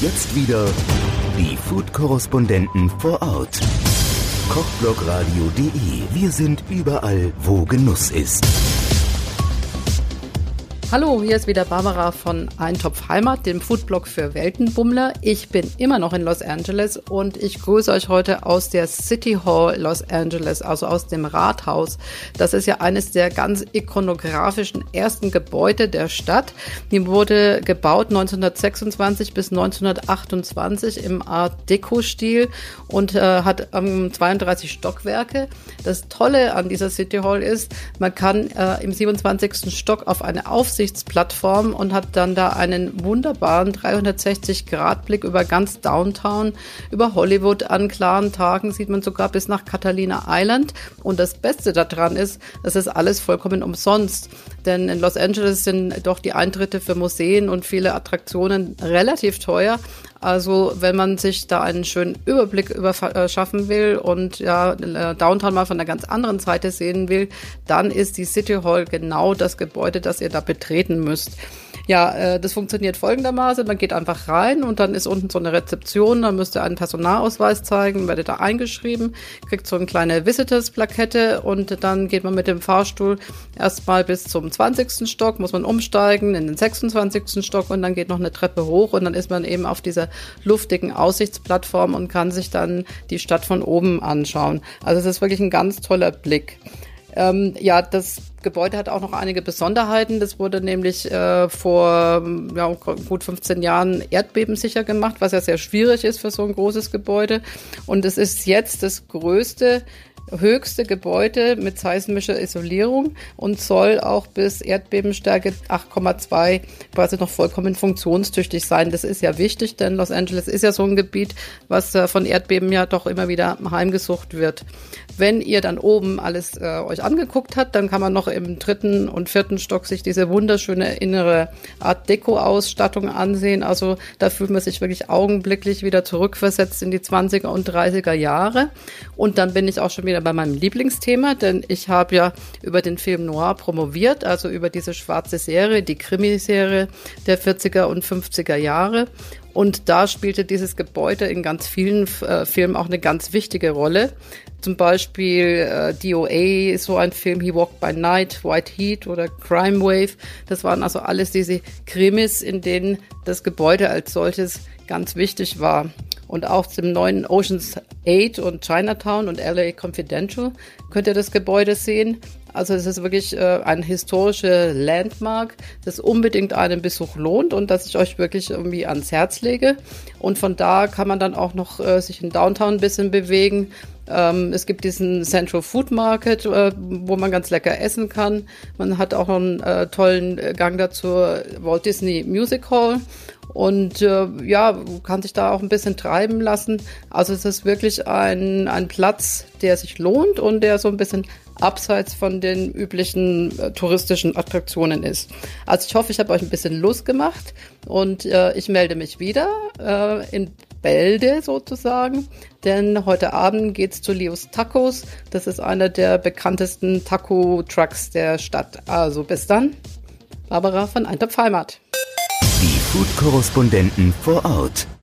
Jetzt wieder die Food-Korrespondenten vor Ort. Kochblogradio.de. Wir sind überall, wo Genuss ist. Hallo, hier ist wieder Barbara von Eintopf Heimat, dem Foodblog für Weltenbummler. Ich bin immer noch in Los Angeles und ich grüße euch heute aus der City Hall Los Angeles, also aus dem Rathaus. Das ist ja eines der ganz ikonografischen ersten Gebäude der Stadt. Die wurde gebaut 1926 bis 1928 im Art Deco-Stil und äh, hat ähm, 32 Stockwerke. Das Tolle an dieser City Hall ist, man kann äh, im 27. Stock auf eine Aufsicht Aufsichtsplattform und hat dann da einen wunderbaren 360-Grad-Blick über ganz Downtown, über Hollywood. An klaren Tagen sieht man sogar bis nach Catalina Island. Und das Beste daran ist, das ist alles vollkommen umsonst. Denn in Los Angeles sind doch die Eintritte für Museen und viele Attraktionen relativ teuer. Also wenn man sich da einen schönen Überblick über, äh, schaffen will und ja äh, Downtown mal von einer ganz anderen Seite sehen will, dann ist die City Hall genau das Gebäude, das ihr da betreten müsst. Ja, äh, das funktioniert folgendermaßen. Man geht einfach rein und dann ist unten so eine Rezeption. Dann müsst ihr einen Personalausweis zeigen, werdet da eingeschrieben, kriegt so eine kleine Visitors-Plakette und dann geht man mit dem Fahrstuhl erstmal bis zum 20. Stock, muss man umsteigen in den 26. Stock und dann geht noch eine Treppe hoch und dann ist man eben auf dieser luftigen Aussichtsplattform und kann sich dann die Stadt von oben anschauen. Also es ist wirklich ein ganz toller Blick. Ähm, ja, das Gebäude hat auch noch einige Besonderheiten. Das wurde nämlich äh, vor ja, gut 15 Jahren erdbebensicher gemacht, was ja sehr schwierig ist für so ein großes Gebäude. Und es ist jetzt das größte höchste Gebäude mit seismischer Isolierung und soll auch bis Erdbebenstärke 8,2 quasi noch vollkommen funktionstüchtig sein. Das ist ja wichtig, denn Los Angeles ist ja so ein Gebiet, was äh, von Erdbeben ja doch immer wieder heimgesucht wird. Wenn ihr dann oben alles äh, euch angeguckt habt, dann kann man noch im dritten und vierten Stock sich diese wunderschöne innere Art Deko-Ausstattung ansehen. Also da fühlt man sich wirklich augenblicklich wieder zurückversetzt in die 20er und 30er Jahre. Und dann bin ich auch schon wieder bei meinem Lieblingsthema, denn ich habe ja über den Film Noir promoviert, also über diese schwarze Serie, die Krimiserie der 40er und 50er Jahre. Und da spielte dieses Gebäude in ganz vielen äh, Filmen auch eine ganz wichtige Rolle. Zum Beispiel äh, DOA so ein Film, He Walked by Night, White Heat oder Crime Wave. Das waren also alles diese Krimis, in denen das Gebäude als solches ganz wichtig war und auch zum neuen Oceans 8 und Chinatown und LA Confidential könnt ihr das Gebäude sehen. Also es ist wirklich äh, ein historischer Landmark, das unbedingt einen Besuch lohnt und das ich euch wirklich irgendwie ans Herz lege. Und von da kann man dann auch noch äh, sich in Downtown ein bisschen bewegen. Ähm, es gibt diesen Central Food Market, äh, wo man ganz lecker essen kann. Man hat auch einen äh, tollen Gang dazu Walt Disney Music Hall und äh, ja, kann sich da auch ein bisschen treiben lassen. Also es ist wirklich ein, ein Platz, der sich lohnt und der so ein bisschen abseits von den üblichen äh, touristischen Attraktionen ist. Also ich hoffe, ich habe euch ein bisschen Lust gemacht und äh, ich melde mich wieder äh, in Bälde sozusagen, denn heute Abend geht's zu Leos Tacos. Das ist einer der bekanntesten Taco-Trucks der Stadt. Also bis dann, Barbara von Eintopf Heimat. Food-Korrespondenten vor Ort.